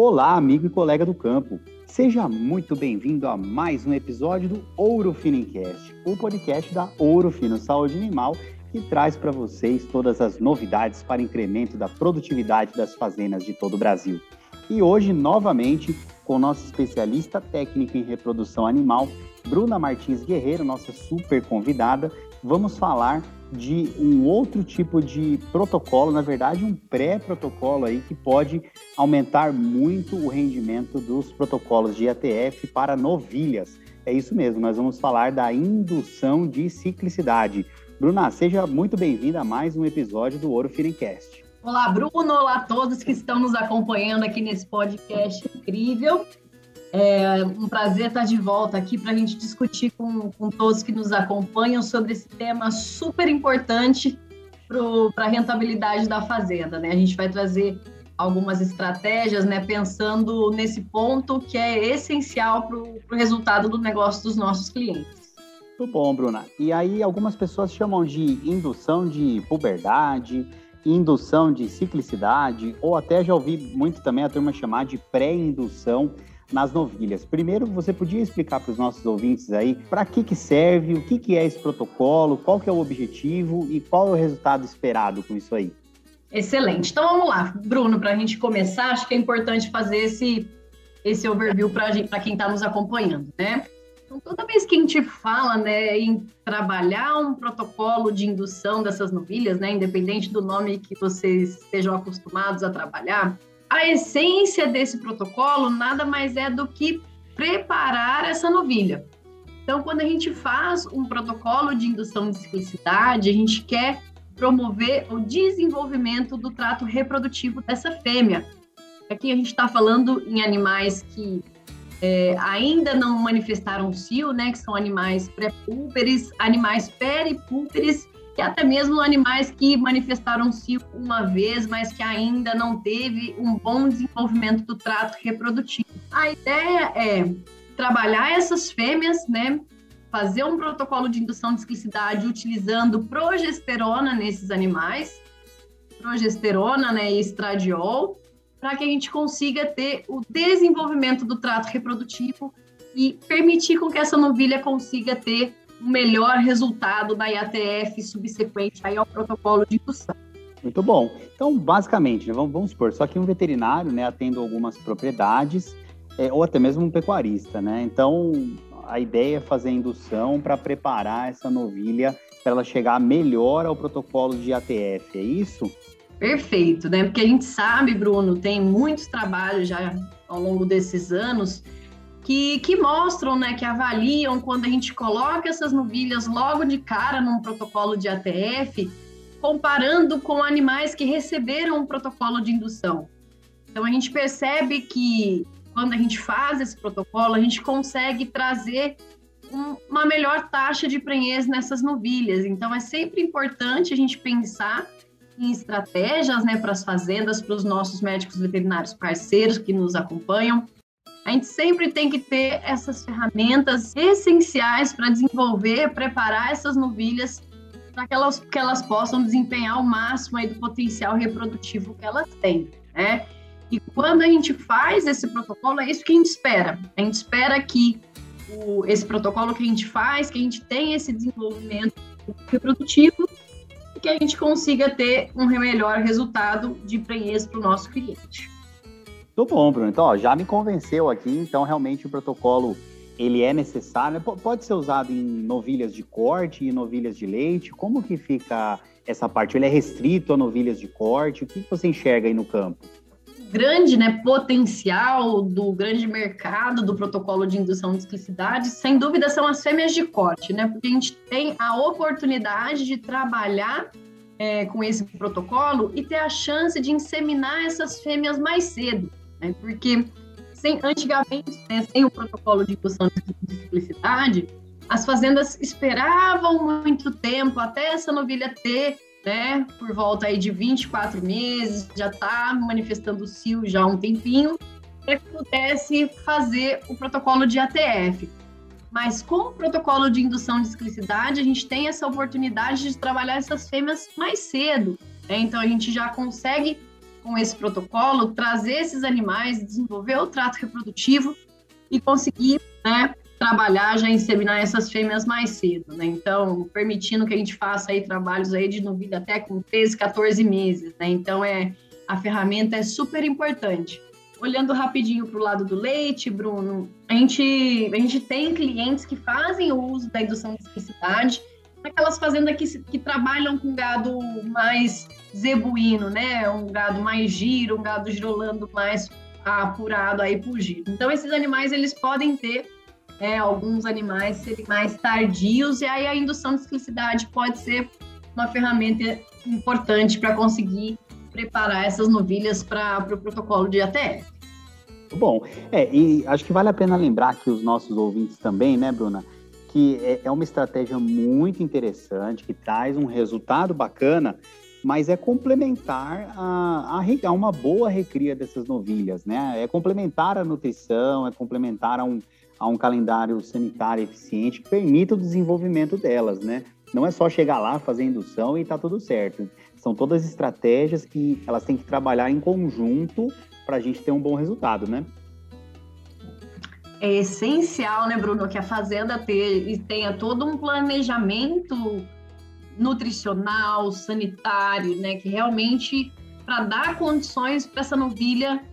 Olá, amigo e colega do campo. Seja muito bem-vindo a mais um episódio do Ouro Fino Cast, o podcast da Ouro Fino Saúde Animal, que traz para vocês todas as novidades para incremento da produtividade das fazendas de todo o Brasil. E hoje, novamente, com nossa especialista técnica em reprodução animal, Bruna Martins Guerreiro, nossa super convidada, vamos falar de um outro tipo de protocolo, na verdade, um pré-protocolo aí que pode aumentar muito o rendimento dos protocolos de ATF para novilhas. É isso mesmo, nós vamos falar da indução de ciclicidade. Bruna, seja muito bem-vinda a mais um episódio do Ouro Feedingcast. Olá, Bruno, olá a todos que estão nos acompanhando aqui nesse podcast incrível. É um prazer estar de volta aqui para a gente discutir com, com todos que nos acompanham sobre esse tema super importante para a rentabilidade da fazenda. Né? A gente vai trazer algumas estratégias, né, pensando nesse ponto que é essencial para o resultado do negócio dos nossos clientes. Muito bom, Bruna. E aí algumas pessoas chamam de indução de puberdade, indução de ciclicidade, ou até já ouvi muito também a turma chamar de pré-indução nas novilhas. Primeiro, você podia explicar para os nossos ouvintes aí para que, que serve, o que, que é esse protocolo, qual que é o objetivo e qual é o resultado esperado com isso aí? Excelente. Então vamos lá, Bruno, para a gente começar, acho que é importante fazer esse, esse overview para quem está nos acompanhando, né? Então, toda vez que a gente fala né, em trabalhar um protocolo de indução dessas novilhas, né, independente do nome que vocês estejam acostumados a trabalhar, a essência desse protocolo nada mais é do que preparar essa novilha. Então, quando a gente faz um protocolo de indução de ciclicidade, a gente quer promover o desenvolvimento do trato reprodutivo dessa fêmea. Aqui a gente está falando em animais que é, ainda não manifestaram cio, né, que são animais pré-púlperes, animais peripúlperes e até mesmo animais que manifestaram-se uma vez, mas que ainda não teve um bom desenvolvimento do trato reprodutivo. A ideia é trabalhar essas fêmeas, né? Fazer um protocolo de indução de ciclicidade utilizando progesterona nesses animais, progesterona né, e estradiol, para que a gente consiga ter o desenvolvimento do trato reprodutivo e permitir com que essa novilha consiga ter o melhor resultado da IATF subsequente aí ao protocolo de indução. Muito bom. Então, basicamente, né, vamos, vamos supor, só que um veterinário, né, atendo algumas propriedades, é, ou até mesmo um pecuarista, né? Então, a ideia é fazer a indução para preparar essa novilha para ela chegar melhor ao protocolo de ATF, é isso? Perfeito, né? Porque a gente sabe, Bruno, tem muitos trabalhos já ao longo desses anos que, que mostram, né, que avaliam quando a gente coloca essas novilhas logo de cara num protocolo de ATF, comparando com animais que receberam um protocolo de indução. Então a gente percebe que quando a gente faz esse protocolo, a gente consegue trazer um, uma melhor taxa de prenhez nessas novilhas. Então é sempre importante a gente pensar em estratégias né, para as fazendas, para os nossos médicos veterinários parceiros que nos acompanham, a gente sempre tem que ter essas ferramentas essenciais para desenvolver, preparar essas novilhas para que elas, que elas possam desempenhar o máximo do potencial reprodutivo que elas têm, né? E quando a gente faz esse protocolo, é isso que a gente espera. A gente espera que o, esse protocolo que a gente faz, que a gente tenha esse desenvolvimento reprodutivo e que a gente consiga ter um melhor resultado de prenhez para o nosso cliente. Muito bom, Bruno. Então, ó, já me convenceu aqui. Então, realmente, o protocolo ele é necessário. Pode ser usado em novilhas de corte e novilhas de leite. Como que fica essa parte? Ele é restrito a novilhas de corte? O que você enxerga aí no campo? grande né, potencial do grande mercado do protocolo de indução de explicidade, sem dúvida, são as fêmeas de corte, né? Porque a gente tem a oportunidade de trabalhar é, com esse protocolo e ter a chance de inseminar essas fêmeas mais cedo né? Porque sem, antigamente, né, sem o protocolo de indução de simplicidade, as fazendas esperavam muito tempo até essa novilha ter, né, por volta aí de 24 meses, já está manifestando o cio já há um tempinho, para que pudesse fazer o protocolo de ATF. Mas com o protocolo de indução de ciclicidade, a gente tem essa oportunidade de trabalhar essas fêmeas mais cedo. Né? Então a gente já consegue com esse protocolo, trazer esses animais, desenvolver o trato reprodutivo e conseguir né, trabalhar, já inseminar essas fêmeas mais cedo, né? Então, permitindo que a gente faça aí trabalhos aí de novilha até com 13, 14 meses, né? Então, é, a ferramenta é super importante. Olhando rapidinho para o lado do leite, Bruno, a gente, a gente tem clientes que fazem o uso da indução de ciclicidade, aquelas fazendas que, que trabalham com gado mais zebuíno, né? Um gado mais giro, um gado girolando mais apurado aí por giro. Então, esses animais, eles podem ter é, alguns animais serem mais tardios, e aí a indução de ciclicidade pode ser uma ferramenta importante para conseguir preparar essas novilhas para o pro protocolo de ATF. Bom, é, e acho que vale a pena lembrar que os nossos ouvintes também, né, Bruna, que é, é uma estratégia muito interessante, que traz um resultado bacana, mas é complementar a, a, uma boa recria dessas novilhas, né? É complementar a nutrição, é complementar a um, a um calendário sanitário eficiente que permita o desenvolvimento delas, né? Não é só chegar lá, fazer indução e tá tudo certo. São todas estratégias que elas têm que trabalhar em conjunto para a gente ter um bom resultado, né? É essencial, né, Bruno, que a fazenda tenha todo um planejamento nutricional, sanitário, né, que realmente para dar condições para essa novilha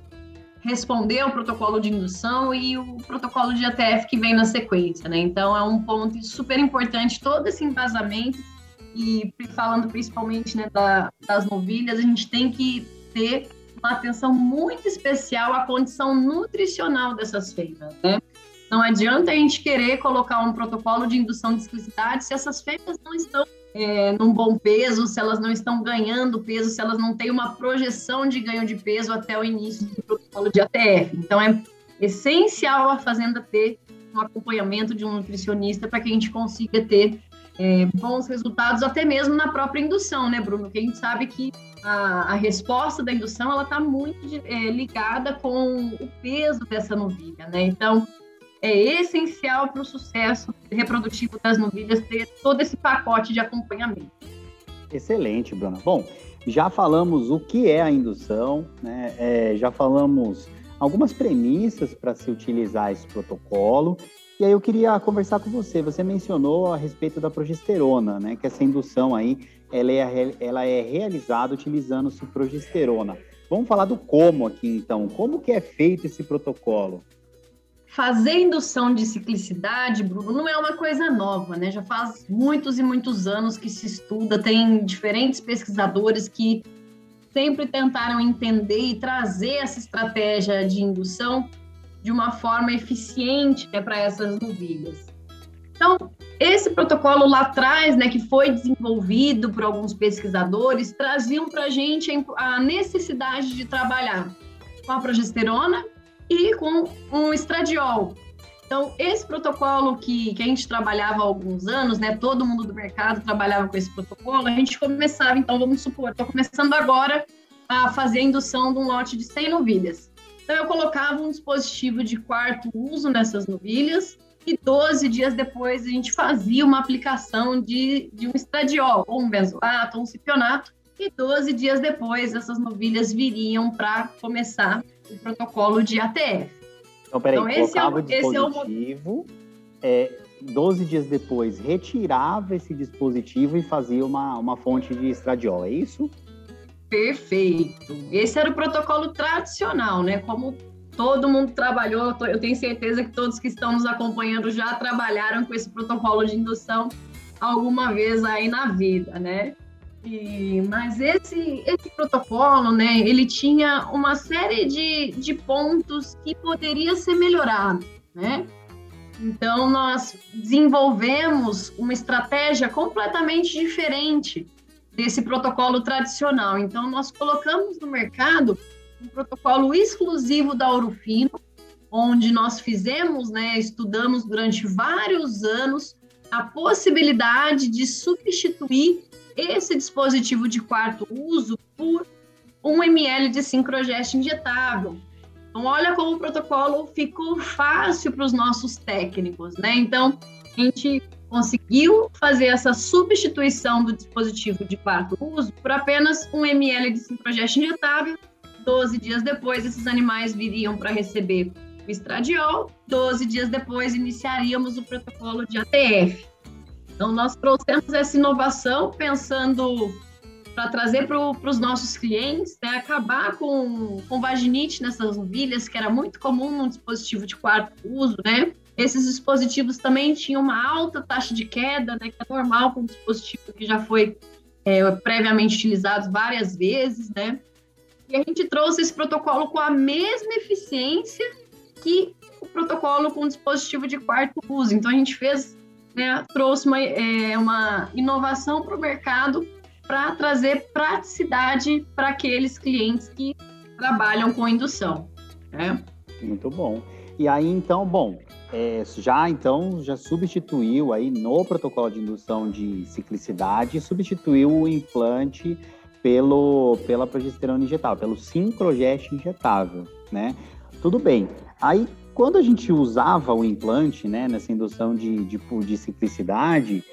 responder ao protocolo de indução e o protocolo de ATF que vem na sequência, né? Então é um ponto super importante todo esse embasamento e falando principalmente né, da, das novilhas, a gente tem que ter uma atenção muito especial à condição nutricional dessas fêmeas, né? Não adianta a gente querer colocar um protocolo de indução de exclusividade se essas fêmeas não estão é, num bom peso, se elas não estão ganhando peso, se elas não têm uma projeção de ganho de peso até o início do protocolo de ATF. Então, é essencial a fazenda ter um acompanhamento de um nutricionista para que a gente consiga ter é, bons resultados, até mesmo na própria indução, né, Bruno? Porque a gente sabe que a, a resposta da indução ela está muito é, ligada com o peso dessa novilha, né? Então, é essencial para o sucesso reprodutivo das novilhas ter todo esse pacote de acompanhamento. Excelente, Bruna. Bom, já falamos o que é a indução, né? É, já falamos algumas premissas para se utilizar esse protocolo. E aí eu queria conversar com você. Você mencionou a respeito da progesterona, né? Que essa indução aí, ela é, ela é realizada utilizando-se progesterona. Vamos falar do como aqui, então. Como que é feito esse protocolo? Fazer indução de ciclicidade, Bruno, não é uma coisa nova, né? Já faz muitos e muitos anos que se estuda, tem diferentes pesquisadores que sempre tentaram entender e trazer essa estratégia de indução de uma forma eficiente né, para essas novilhas. Então, esse protocolo lá atrás, né, que foi desenvolvido por alguns pesquisadores, traziam para a gente a necessidade de trabalhar com a progesterona e com um estradiol. Então, esse protocolo que, que a gente trabalhava há alguns anos, né, todo mundo do mercado trabalhava com esse protocolo, a gente começava, então, vamos supor, estou começando agora a fazer a indução de um lote de 100 novilhas. Então, eu colocava um dispositivo de quarto uso nessas novilhas e 12 dias depois a gente fazia uma aplicação de, de um estradiol, ou um benzoato, ou um cipionato, e 12 dias depois essas novilhas viriam para começar o protocolo de ATF. Então, peraí, então, esse colocava é o, dispositivo, é, o... é, 12 dias depois retirava esse dispositivo e fazia uma, uma fonte de estradiol, é isso? Perfeito. Esse era o protocolo tradicional, né? Como todo mundo trabalhou, eu tenho certeza que todos que estão nos acompanhando já trabalharam com esse protocolo de indução alguma vez aí na vida, né? E, mas esse, esse protocolo, né, ele tinha uma série de, de pontos que poderia ser melhorado, né? Então, nós desenvolvemos uma estratégia completamente diferente desse protocolo tradicional. Então, nós colocamos no mercado um protocolo exclusivo da Ourofino, onde nós fizemos, né, estudamos durante vários anos a possibilidade de substituir esse dispositivo de quarto uso por 1 ml de sincrogest injetável. Então, olha como o protocolo ficou fácil para os nossos técnicos, né? Então, a gente conseguiu fazer essa substituição do dispositivo de quarto uso por apenas 1 ml de sincrogest injetável 12 dias depois, esses animais viriam para receber o estradiol. 12 dias depois, iniciaríamos o protocolo de ATF. Então, nós trouxemos essa inovação pensando para trazer para os nossos clientes, né, acabar com, com vaginite nessas novilhas, que era muito comum num dispositivo de quarto uso, né? Esses dispositivos também tinham uma alta taxa de queda, né, que é normal com um dispositivo que já foi é, previamente utilizado várias vezes, né? E a gente trouxe esse protocolo com a mesma eficiência que o protocolo com dispositivo de quarto uso. Então a gente fez, né, trouxe uma, é, uma inovação para o mercado para trazer praticidade para aqueles clientes que trabalham com indução. Né? Muito bom. E aí, então, bom, é, já então já substituiu aí no protocolo de indução de ciclicidade, substituiu o implante pelo, pela progesterona injetável, pelo sincrogest injetável, né? Tudo bem. Aí, quando a gente usava o implante, né, nessa indução de, de, de ciclicidade,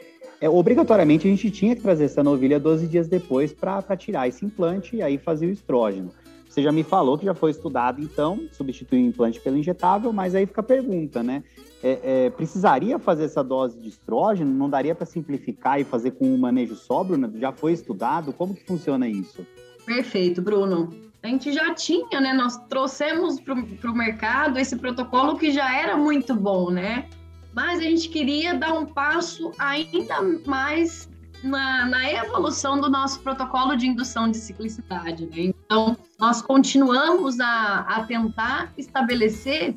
é, obrigatoriamente a gente tinha que trazer essa novilha 12 dias depois para tirar esse implante e aí fazer o estrógeno. Você já me falou que já foi estudado, então, substituir o implante pelo injetável, mas aí fica a pergunta, né? É, é, precisaria fazer essa dose de estrógeno? Não daria para simplificar e fazer com um manejo sóbrio? Né? Já foi estudado? Como que funciona isso? Perfeito, Bruno. A gente já tinha, né? Nós trouxemos para o mercado esse protocolo que já era muito bom, né? mas a gente queria dar um passo ainda mais na, na evolução do nosso protocolo de indução de ciclicidade. Né? Então, nós continuamos a, a tentar estabelecer,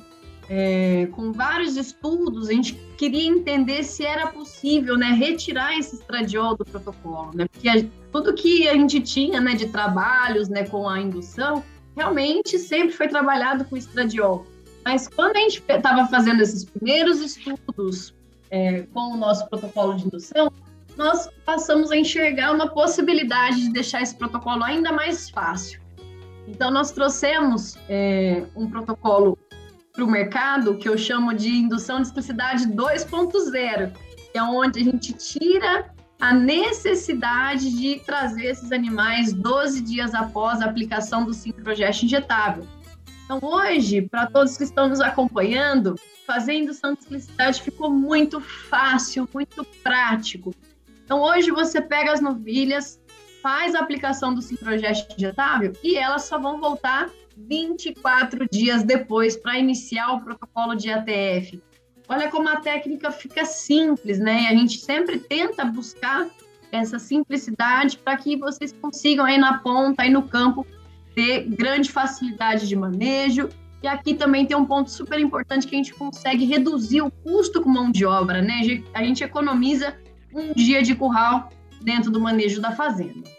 é, com vários estudos, a gente queria entender se era possível né, retirar esse estradiol do protocolo, né? porque a, tudo que a gente tinha né, de trabalhos né, com a indução, realmente sempre foi trabalhado com estradiol. Mas quando a gente estava fazendo esses primeiros estudos é, com o nosso protocolo de indução, nós passamos a enxergar uma possibilidade de deixar esse protocolo ainda mais fácil. Então, nós trouxemos é, um protocolo para o mercado que eu chamo de indução de explicidade 2.0, que é onde a gente tira a necessidade de trazer esses animais 12 dias após a aplicação do sincrogesto injetável. Então, hoje, para todos que estão nos acompanhando, fazer indução de explicidade ficou muito fácil, muito prático. Então, hoje você pega as novilhas, faz a aplicação do sincrogest injetável e elas só vão voltar 24 dias depois para iniciar o protocolo de ATF. Olha como a técnica fica simples, né? A gente sempre tenta buscar essa simplicidade para que vocês consigam aí na ponta, aí no campo, ter grande facilidade de manejo. E aqui também tem um ponto super importante que a gente consegue reduzir o custo com mão de obra, né? A gente economiza um dia de curral dentro do manejo da fazenda.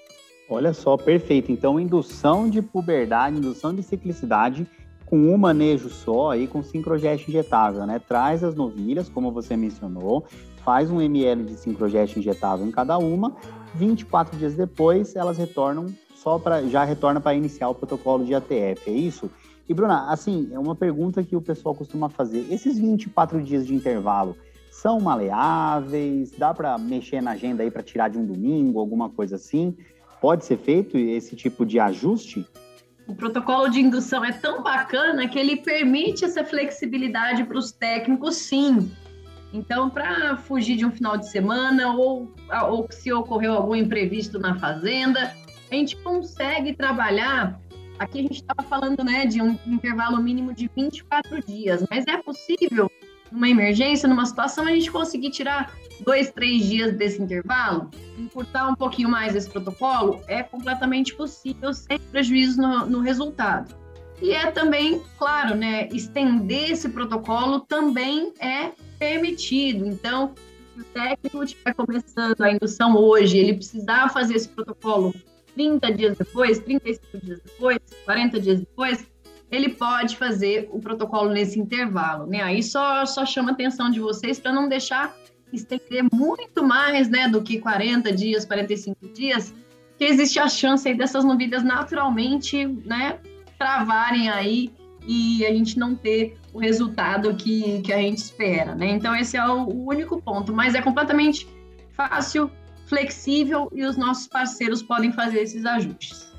Olha só, perfeito. Então, indução de puberdade, indução de ciclicidade com um manejo só aí com sincrogest injetável, né? Traz as novilhas, como você mencionou, faz um ml de sincrogest injetável em cada uma, 24 dias depois elas retornam só para já retorna para iniciar o protocolo de ATF, é isso? E Bruna, assim, é uma pergunta que o pessoal costuma fazer. Esses 24 dias de intervalo são maleáveis? Dá para mexer na agenda aí para tirar de um domingo, alguma coisa assim? Pode ser feito esse tipo de ajuste? O protocolo de indução é tão bacana que ele permite essa flexibilidade para os técnicos, sim. Então, para fugir de um final de semana ou, ou se ocorreu algum imprevisto na fazenda, a gente consegue trabalhar. Aqui a gente estava falando né, de um intervalo mínimo de 24 dias, mas é possível, numa emergência, numa situação, a gente conseguir tirar dois, três dias desse intervalo, encurtar um pouquinho mais esse protocolo, é completamente possível, sem prejuízo no, no resultado. E é também, claro, né, estender esse protocolo também é permitido. Então, se o técnico estiver começando a indução hoje, ele precisar fazer esse protocolo 30 dias depois, 35 dias depois, 40 dias depois, ele pode fazer o protocolo nesse intervalo, né? Aí só, só chama a atenção de vocês para não deixar estender muito mais, né, do que 40 dias, 45 dias, que existe a chance aí dessas novilhas naturalmente, né, travarem aí e a gente não ter o resultado que, que a gente espera, né? Então esse é o, o único ponto, mas é completamente fácil, flexível e os nossos parceiros podem fazer esses ajustes.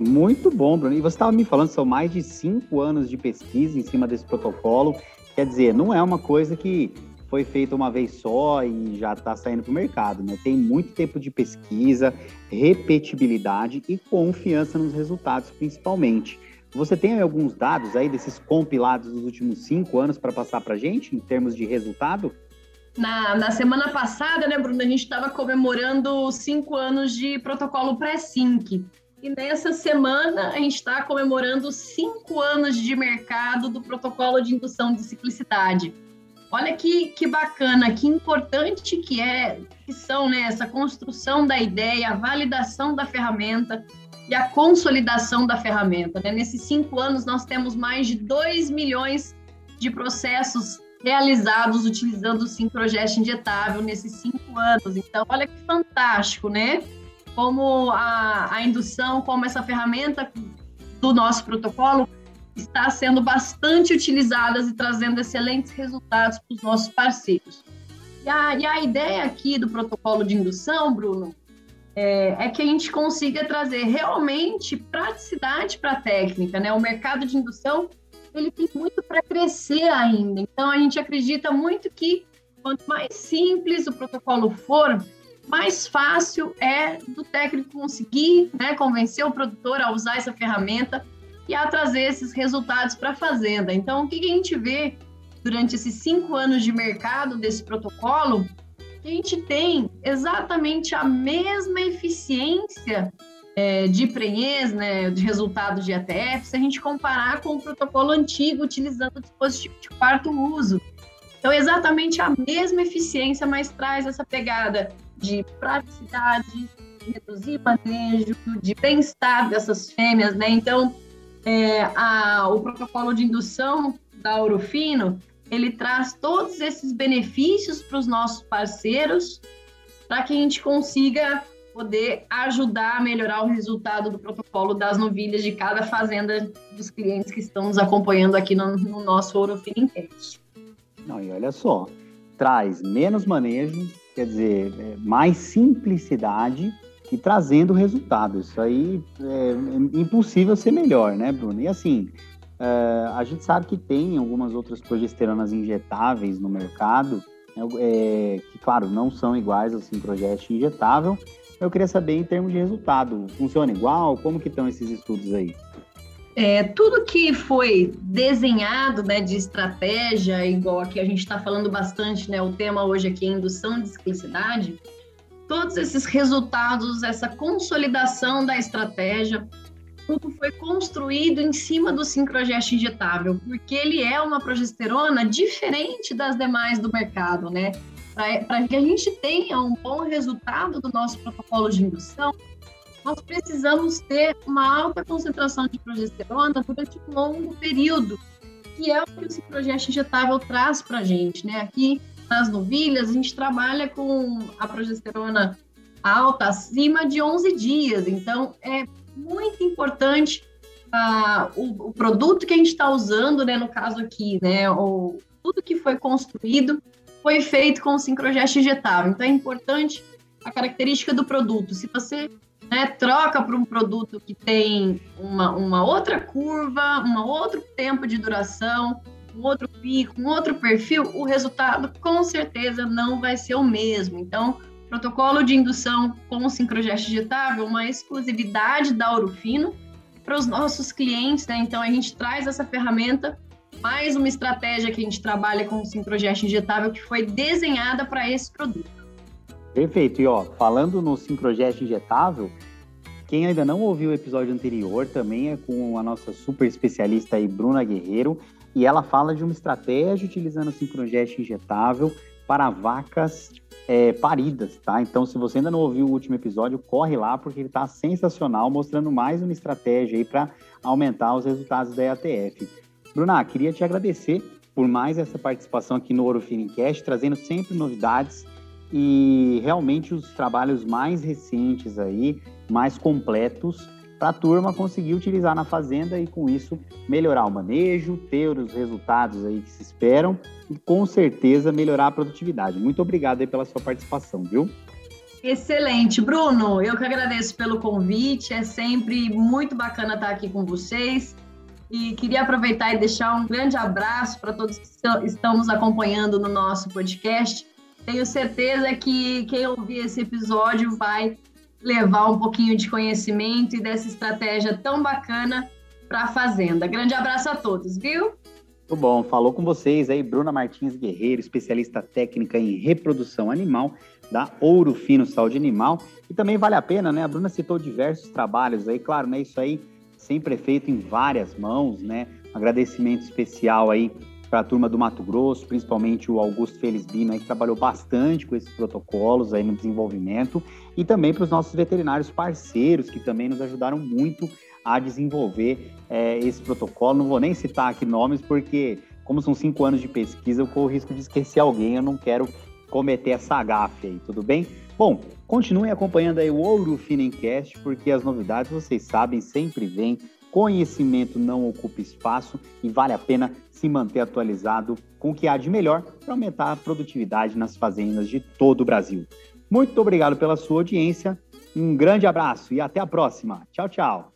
Muito bom, Bruno. E você estava me falando, são mais de cinco anos de pesquisa em cima desse protocolo. Quer dizer, não é uma coisa que foi feita uma vez só e já está saindo para o mercado, né? Tem muito tempo de pesquisa, repetibilidade e confiança nos resultados, principalmente. Você tem alguns dados aí desses compilados dos últimos cinco anos para passar para gente, em termos de resultado? Na, na semana passada, né, Bruno, a gente estava comemorando cinco anos de protocolo pré-sync. E nessa semana a gente está comemorando cinco anos de mercado do protocolo de indução de ciclicidade. Olha que, que bacana, que importante que é, que são né, essa construção da ideia, a validação da ferramenta e a consolidação da ferramenta. Né? Nesses cinco anos, nós temos mais de 2 milhões de processos realizados utilizando o Sincrogest injetável nesses cinco anos. Então, olha que fantástico, né? Como a, a indução, como essa ferramenta do nosso protocolo está sendo bastante utilizadas e trazendo excelentes resultados para os nossos parceiros. E a, e a, ideia aqui do protocolo de indução, Bruno, é, é que a gente consiga trazer realmente praticidade para a técnica, né? O mercado de indução ele tem muito para crescer ainda. Então a gente acredita muito que quanto mais simples o protocolo for, mais fácil é do técnico conseguir né, convencer o produtor a usar essa ferramenta e a trazer esses resultados para a fazenda. Então, o que, a gente vê durante esses cinco anos de mercado desse protocolo? Que a gente tem exatamente a mesma eficiência é, de prenhez, né, de resultado de ATF, se a gente comparar com o protocolo antigo utilizando o dispositivo de quarto uso. Então, exatamente a mesma eficiência, mas traz essa pegada de praticidade, de reduzir manejo, de bem-estar dessas fêmeas, né? Então, é, a, o protocolo de indução da Ourofino, ele traz todos esses benefícios para os nossos parceiros, para que a gente consiga poder ajudar a melhorar o resultado do protocolo das novilhas de cada fazenda dos clientes que estão nos acompanhando aqui no, no nosso Ourofino Enquete. Não, e olha só, traz menos manejo, quer dizer, é, mais simplicidade e trazendo resultado. Isso aí é, é impossível ser melhor, né, Bruno? E assim, é, a gente sabe que tem algumas outras progesteronas injetáveis no mercado, né, é, que, claro, não são iguais ao Simprogest injetável. Eu queria saber, em termos de resultado, funciona igual? Como que estão esses estudos aí? É, tudo que foi desenhado né, de estratégia, igual aqui a gente está falando bastante, né, o tema hoje aqui é indução de ciclicidade, todos esses resultados, essa consolidação da estratégia, tudo foi construído em cima do sincrogest injetável, porque ele é uma progesterona diferente das demais do mercado, né? Para que a gente tenha um bom resultado do nosso protocolo de indução, nós precisamos ter uma alta concentração de progesterona durante um longo período, que é o que o Ciprogest injetável traz para a gente, né? Aqui nas novilhas, a gente trabalha com a progesterona alta acima de 11 dias, então é muito importante uh, o, o, produto que a gente está usando, né? No caso aqui, né? O, tudo que foi construído foi feito com o sincrogest injetável, então é importante a característica do produto. Se você né, troca para um produto que tem uma, uma outra curva, um outro tempo de duração, um outro pico, um outro perfil, o resultado com certeza não vai ser o mesmo. Então, protocolo de indução com sincrogest digitável, uma exclusividade da Ourofino para os nossos clientes, né? Então, a gente traz essa ferramenta, mais uma estratégia que a gente trabalha com o sincrogest injetável que foi desenhada para esse produto. Perfeito. E ó, falando no Sincrogest injetável, quem ainda não ouviu o episódio anterior também é com a nossa super especialista aí, Bruna Guerreiro, e ela fala de uma estratégia utilizando o Sincrogest injetável para vacas é, paridas, tá? Então, se você ainda não ouviu o último episódio, corre lá porque ele está sensacional, mostrando mais uma estratégia aí para aumentar os resultados da EATF. Bruna, queria te agradecer por mais essa participação aqui no Ouro Finicast, trazendo sempre novidades e realmente os trabalhos mais recentes aí, mais completos, para a turma conseguir utilizar na fazenda e com isso melhorar o manejo, ter os resultados aí que se esperam e com certeza melhorar a produtividade. Muito obrigado aí pela sua participação, viu? Excelente. Bruno, eu que agradeço pelo convite. É sempre muito bacana estar aqui com vocês. E queria aproveitar e deixar um grande abraço para todos que estão nos acompanhando no nosso podcast. Tenho certeza que quem ouvir esse episódio vai levar um pouquinho de conhecimento e dessa estratégia tão bacana para a Fazenda. Grande abraço a todos, viu? Muito bom. Falou com vocês aí, Bruna Martins Guerreiro, especialista técnica em reprodução animal da Ouro Fino Saúde Animal. E também vale a pena, né? A Bruna citou diversos trabalhos aí, claro, né? Isso aí sempre é feito em várias mãos, né? Um agradecimento especial aí para a turma do Mato Grosso, principalmente o Augusto Felizbino, aí, que trabalhou bastante com esses protocolos aí no desenvolvimento, e também para os nossos veterinários parceiros, que também nos ajudaram muito a desenvolver é, esse protocolo. Não vou nem citar aqui nomes, porque, como são cinco anos de pesquisa, eu corro o risco de esquecer alguém, eu não quero cometer essa gafe aí, tudo bem? Bom, continuem acompanhando aí o Ouro Finencast, porque as novidades, vocês sabem, sempre vêm. Conhecimento não ocupa espaço e vale a pena se manter atualizado com o que há de melhor para aumentar a produtividade nas fazendas de todo o Brasil. Muito obrigado pela sua audiência, um grande abraço e até a próxima. Tchau, tchau.